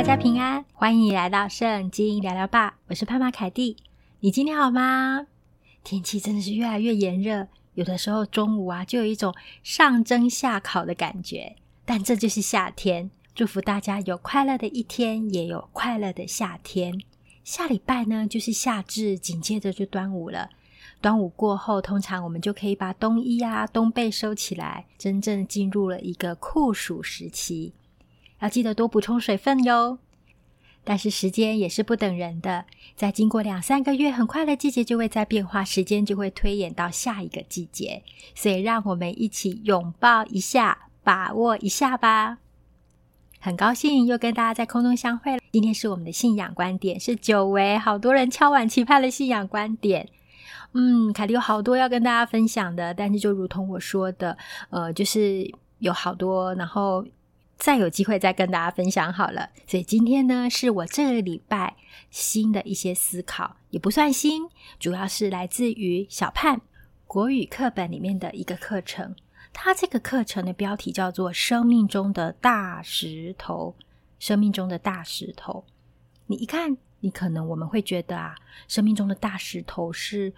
大家平安欢迎你来到圣经聊聊吧，我是潘玛凯蒂。你今天好吗？天气真的是越来越炎热，有的时候中午啊，就有一种上蒸下烤的感觉。但这就是夏天，祝福大家有快乐的一天，也有快乐的夏天。下礼拜呢，就是夏至，紧接着就端午了。端午过后，通常我们就可以把冬衣啊、冬被收起来，真正进入了一个酷暑时期。要记得多补充水分哟。但是时间也是不等人的，在经过两三个月，很快的季节就会在变化，时间就会推演到下一个季节。所以，让我们一起拥抱一下，把握一下吧。很高兴又跟大家在空中相会了。今天是我们的信仰观点，是久违好多人敲碗期盼的信仰观点。嗯，凯蒂有好多要跟大家分享的，但是就如同我说的，呃，就是有好多，然后。再有机会再跟大家分享好了。所以今天呢，是我这个礼拜新的一些思考，也不算新，主要是来自于小盼国语课本里面的一个课程。它这个课程的标题叫做《生命中的大石头》。生命中的大石头，你一看，你可能我们会觉得啊，生命中的大石头是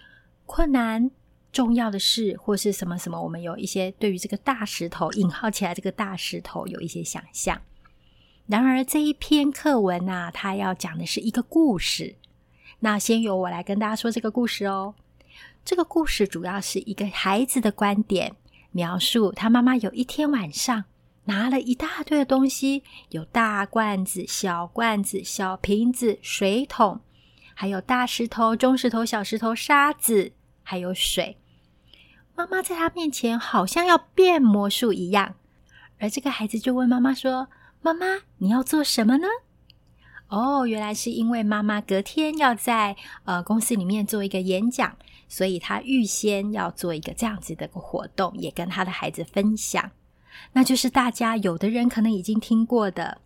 困难。重要的事或是什么什么，我们有一些对于这个大石头引号起来，这个大石头有一些想象。然而这一篇课文啊，它要讲的是一个故事。那先由我来跟大家说这个故事哦。这个故事主要是一个孩子的观点，描述他妈妈有一天晚上拿了一大堆的东西，有大罐子、小罐子、小瓶子、水桶，还有大石头、中石头、小石头、沙子，还有水。妈妈在他面前好像要变魔术一样，而这个孩子就问妈妈说：“妈妈，你要做什么呢？”哦，原来是因为妈妈隔天要在呃公司里面做一个演讲，所以他预先要做一个这样子的个活动，也跟他的孩子分享。那就是大家有的人可能已经听过的。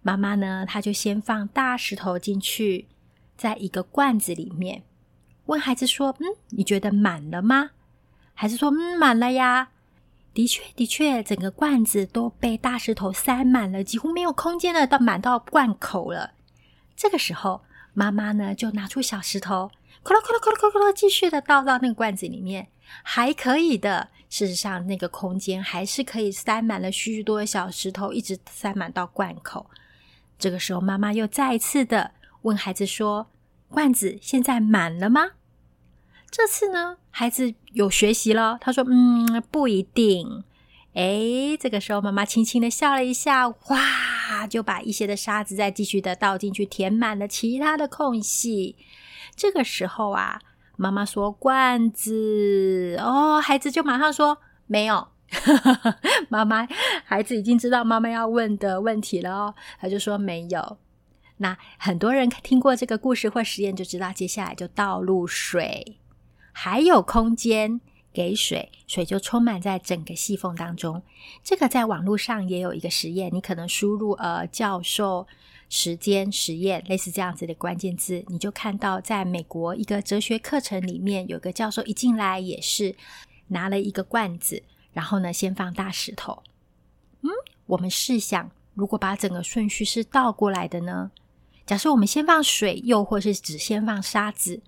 妈妈呢，她就先放大石头进去，在一个罐子里面，问孩子说：“嗯，你觉得满了吗？”还是说，嗯，满了呀。的确，的确，整个罐子都被大石头塞满了，几乎没有空间了，到满到罐口了。这个时候，妈妈呢就拿出小石头，咕噜咕噜咕噜咕噜，继续的倒到那个罐子里面，还可以的。事实上，那个空间还是可以塞满了许许多多小石头，一直塞满到罐口。这个时候，妈妈又再一次的问孩子说：“罐子现在满了吗？”这次呢，孩子有学习了。他说：“嗯，不一定。”诶，这个时候妈妈轻轻的笑了一下，哇，就把一些的沙子再继续的倒进去，填满了其他的空隙。这个时候啊，妈妈说：“罐子。”哦，孩子就马上说：“没有。”妈妈，孩子已经知道妈妈要问的问题了哦，他就说：“没有。”那很多人听过这个故事或实验，就知道接下来就倒入水。还有空间给水，水就充满在整个细缝当中。这个在网络上也有一个实验，你可能输入呃教授时间实验，类似这样子的关键字，你就看到在美国一个哲学课程里面，有个教授一进来也是拿了一个罐子，然后呢先放大石头。嗯，我们试想，如果把整个顺序是倒过来的呢？假设我们先放水，又或是只先放沙子。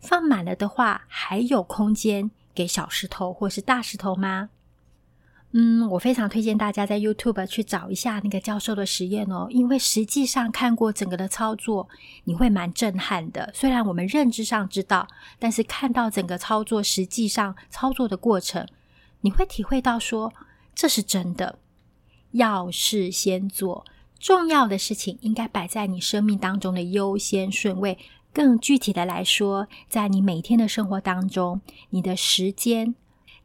放满了的话，还有空间给小石头或是大石头吗？嗯，我非常推荐大家在 YouTube 去找一下那个教授的实验哦，因为实际上看过整个的操作，你会蛮震撼的。虽然我们认知上知道，但是看到整个操作，实际上操作的过程，你会体会到说，这是真的。要事先做，重要的事情应该摆在你生命当中的优先顺位。更具体的来说，在你每天的生活当中，你的时间，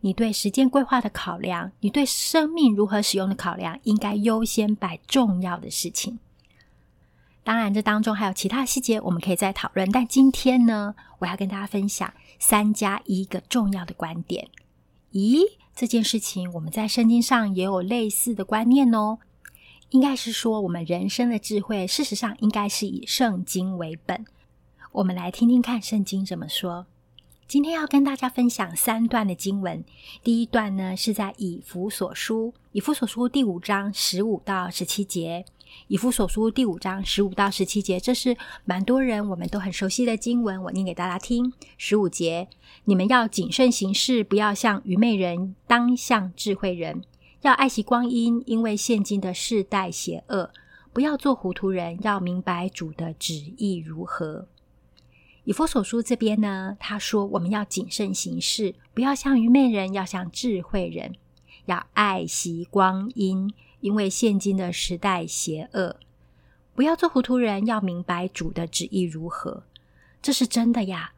你对时间规划的考量，你对生命如何使用的考量，应该优先摆重要的事情。当然，这当中还有其他细节，我们可以再讨论。但今天呢，我要跟大家分享三加一个重要的观点。咦，这件事情我们在圣经上也有类似的观念哦。应该是说，我们人生的智慧，事实上应该是以圣经为本。我们来听听看圣经怎么说。今天要跟大家分享三段的经文。第一段呢，是在以弗所书，以弗所书第五章十五到十七节。以弗所书第五章十五到十七节，这是蛮多人我们都很熟悉的经文，我念给大家听。十五节，你们要谨慎行事，不要像愚昧人，当像智慧人。要爱惜光阴，因为现今的世代邪恶。不要做糊涂人，要明白主的旨意如何。以佛所书这边呢，他说我们要谨慎行事，不要像愚昧人，要像智慧人。要爱惜光阴，因为现今的时代邪恶。不要做糊涂人，要明白主的旨意如何。这是真的呀！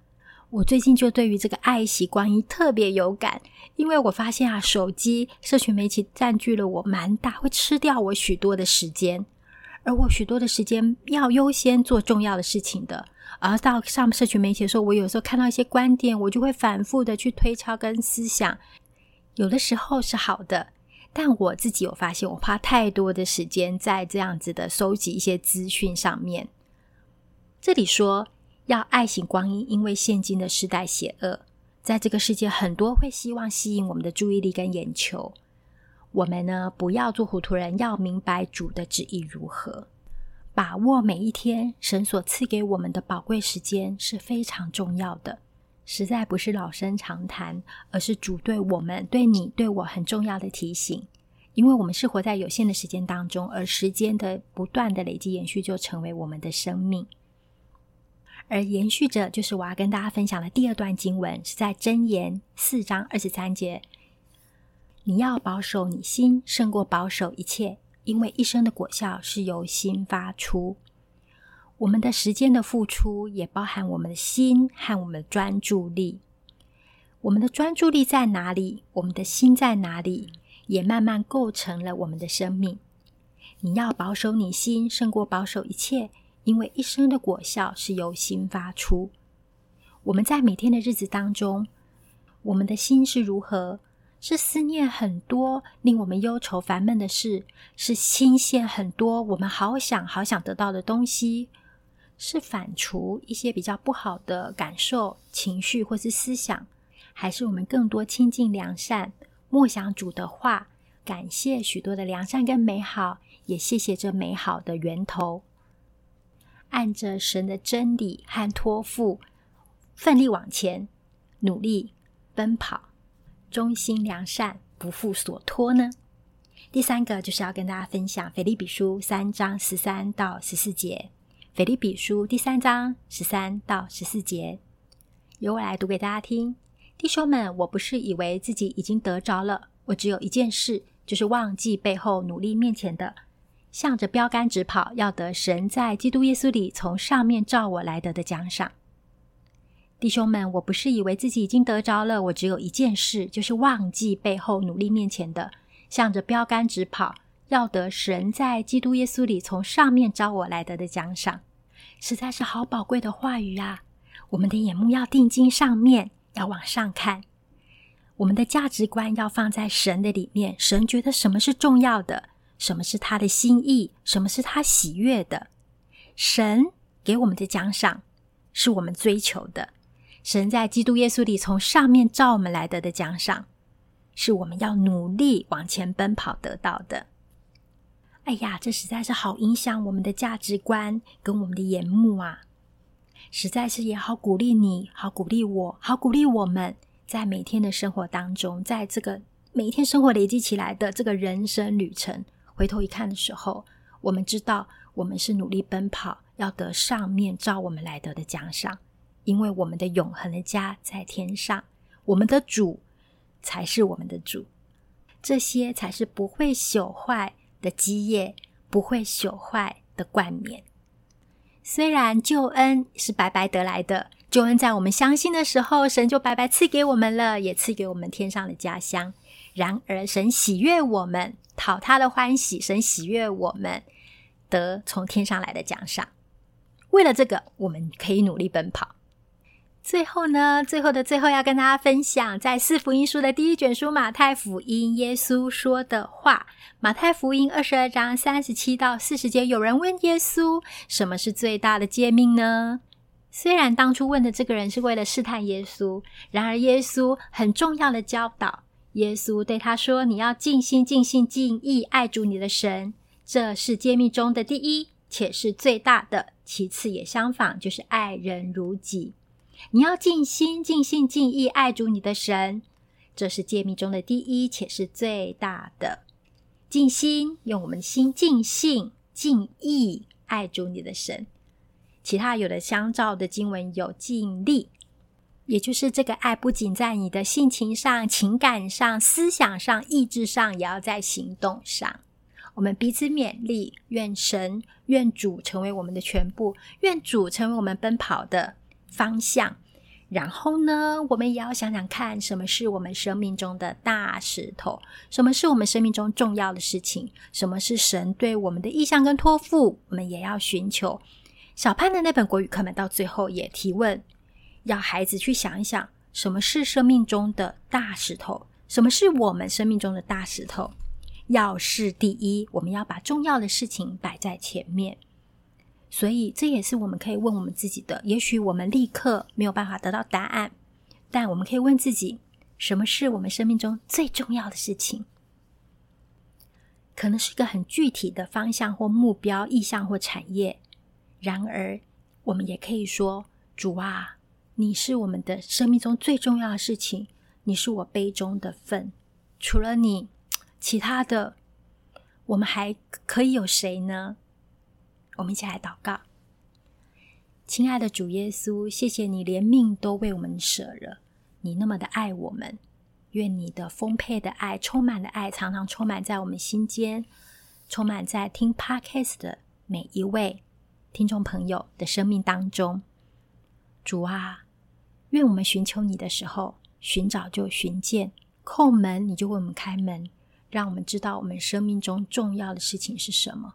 我最近就对于这个爱惜光阴特别有感，因为我发现啊，手机、社群媒体占据了我蛮大，会吃掉我许多的时间，而我许多的时间要优先做重要的事情的。而到上社群媒体的时候，我有时候看到一些观点，我就会反复的去推敲跟思想。有的时候是好的，但我自己有发现，我花太多的时间在这样子的收集一些资讯上面。这里说要爱惜光阴，因为现今的时代邪恶，在这个世界很多会希望吸引我们的注意力跟眼球。我们呢，不要做糊涂人，要明白主的旨意如何。把握每一天，神所赐给我们的宝贵时间是非常重要的，实在不是老生常谈，而是主对我们、对你、对我很重要的提醒。因为我们是活在有限的时间当中，而时间的不断的累积延续，就成为我们的生命。而延续着，就是我要跟大家分享的第二段经文，是在箴言四章二十三节：你要保守你心，胜过保守一切。因为一生的果效是由心发出，我们的时间的付出也包含我们的心和我们的专注力。我们的专注力在哪里，我们的心在哪里，也慢慢构成了我们的生命。你要保守你心，胜过保守一切，因为一生的果效是由心发出。我们在每天的日子当中，我们的心是如何？是思念很多令我们忧愁烦闷的事，是新鲜很多我们好想好想得到的东西，是反刍一些比较不好的感受、情绪或是思想，还是我们更多亲近良善、默想主的话，感谢许多的良善跟美好，也谢谢这美好的源头，按着神的真理和托付，奋力往前，努力奔跑。忠心良善，不负所托呢。第三个就是要跟大家分享《腓立比书》三章十三到十四节，《腓立比书》第三章十三到十四节，由我来读给大家听。弟兄们，我不是以为自己已经得着了，我只有一件事，就是忘记背后努力面前的，向着标杆直跑，要得神在基督耶稣里从上面召我来得的奖赏。弟兄们，我不是以为自己已经得着了，我只有一件事，就是忘记背后努力面前的，向着标杆直跑，要得神在基督耶稣里从上面招我来得的奖赏。实在是好宝贵的话语啊！我们的眼目要定睛上面，要往上看，我们的价值观要放在神的里面。神觉得什么是重要的，什么是他的心意，什么是他喜悦的。神给我们的奖赏，是我们追求的。神在基督耶稣里从上面召我们来得的奖赏，是我们要努力往前奔跑得到的。哎呀，这实在是好影响我们的价值观跟我们的眼目啊！实在是也好鼓励你，好鼓励我，好鼓励我们，在每天的生活当中，在这个每一天生活累积起来的这个人生旅程，回头一看的时候，我们知道我们是努力奔跑，要得上面照我们来得的奖赏。因为我们的永恒的家在天上，我们的主才是我们的主，这些才是不会朽坏的基业，不会朽坏的冠冕。虽然救恩是白白得来的，救恩在我们相信的时候，神就白白赐给我们了，也赐给我们天上的家乡。然而，神喜悦我们，讨他的欢喜，神喜悦我们得从天上来的奖赏。为了这个，我们可以努力奔跑。最后呢，最后的最后要跟大家分享，在四福音书的第一卷书马太福音，耶稣说的话。马太福音二十二章三十七到四十节，有人问耶稣：“什么是最大的诫命呢？”虽然当初问的这个人是为了试探耶稣，然而耶稣很重要的教导，耶稣对他说：“你要尽心、尽性、尽意爱主你的神，这是诫命中的第一，且是最大的。其次也相仿，就是爱人如己。你要尽心、尽性、尽意爱主你的神，这是诫命中的第一，且是最大的。尽心，用我们的心尽性、尽意爱主你的神。其他有的相照的经文有尽力，也就是这个爱不仅在你的性情上、情感上、思想上、意志上，也要在行动上。我们彼此勉励，愿神、愿主成为我们的全部，愿主成为我们奔跑的方向。然后呢，我们也要想想看，什么是我们生命中的大石头？什么是我们生命中重要的事情？什么是神对我们的意向跟托付？我们也要寻求。小潘的那本国语课本到最后也提问，要孩子去想一想，什么是生命中的大石头？什么是我们生命中的大石头？要事第一，我们要把重要的事情摆在前面。所以，这也是我们可以问我们自己的。也许我们立刻没有办法得到答案，但我们可以问自己：什么是我们生命中最重要的事情？可能是一个很具体的方向或目标、意向或产业。然而，我们也可以说：主啊，你是我们的生命中最重要的事情，你是我杯中的分。除了你。其他的，我们还可以有谁呢？我们一起来祷告。亲爱的主耶稣，谢谢你连命都为我们舍了，你那么的爱我们。愿你的丰沛的爱、充满的爱，常常充满在我们心间，充满在听 Podcast 的每一位听众朋友的生命当中。主啊，愿我们寻求你的时候，寻找就寻见；叩门，你就为我们开门。让我们知道我们生命中重要的事情是什么，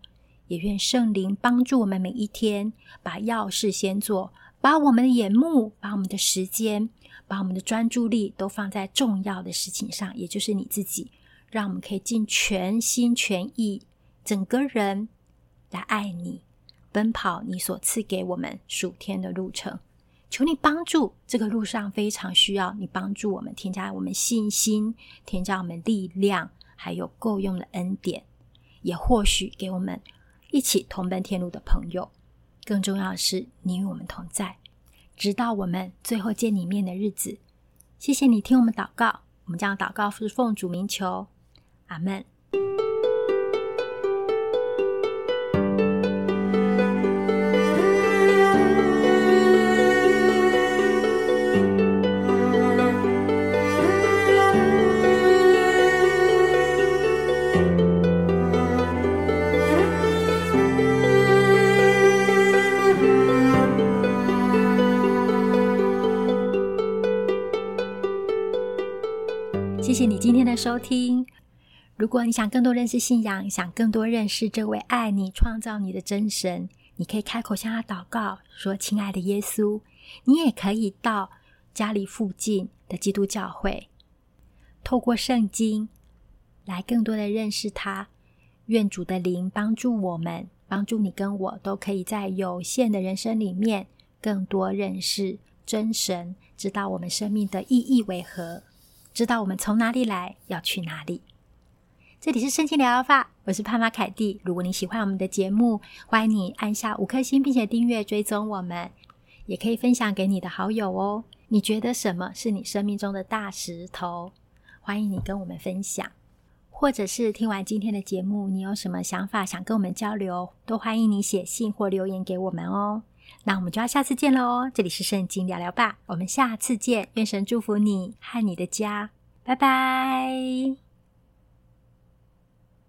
也愿圣灵帮助我们每一天把要事先做，把我们的眼目、把我们的时间、把我们的专注力都放在重要的事情上，也就是你自己，让我们可以尽全心全意、整个人来爱你，奔跑你所赐给我们数天的路程。求你帮助，这个路上非常需要你帮助我们，添加我们信心，添加我们力量。还有够用的恩典，也或许给我们一起同奔天路的朋友。更重要的是，你与我们同在，直到我们最后见你面的日子。谢谢你听我们祷告，我们将祷告是奉主名求，阿门。的收听。如果你想更多认识信仰，想更多认识这位爱你、创造你的真神，你可以开口向他祷告，说：“亲爱的耶稣。”你也可以到家里附近的基督教会，透过圣经来更多的认识他。愿主的灵帮助我们，帮助你跟我，都可以在有限的人生里面更多认识真神，知道我们生命的意义为何。知道我们从哪里来，要去哪里。这里是圣经疗法，我是潘妈凯蒂。如果你喜欢我们的节目，欢迎你按下五颗星，并且订阅追踪我们，也可以分享给你的好友哦。你觉得什么是你生命中的大石头？欢迎你跟我们分享，或者是听完今天的节目，你有什么想法想跟我们交流，都欢迎你写信或留言给我们哦。那我们就要下次见了哦！这里是圣经聊聊吧，我们下次见。愿神祝福你和你的家，拜拜。